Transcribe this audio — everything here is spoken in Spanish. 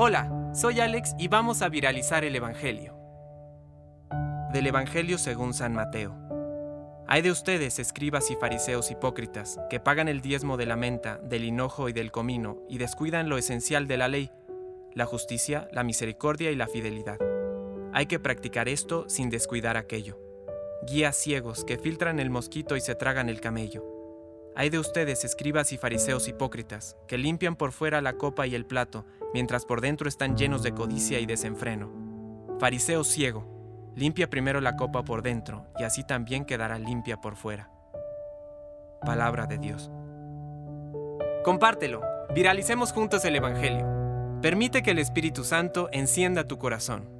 Hola, soy Alex y vamos a viralizar el Evangelio. Del Evangelio según San Mateo. Hay de ustedes, escribas y fariseos hipócritas, que pagan el diezmo de la menta, del hinojo y del comino, y descuidan lo esencial de la ley, la justicia, la misericordia y la fidelidad. Hay que practicar esto sin descuidar aquello. Guías ciegos que filtran el mosquito y se tragan el camello. Hay de ustedes, escribas y fariseos hipócritas, que limpian por fuera la copa y el plato, mientras por dentro están llenos de codicia y desenfreno. Fariseo ciego, limpia primero la copa por dentro, y así también quedará limpia por fuera. Palabra de Dios. Compártelo, viralicemos juntos el Evangelio. Permite que el Espíritu Santo encienda tu corazón.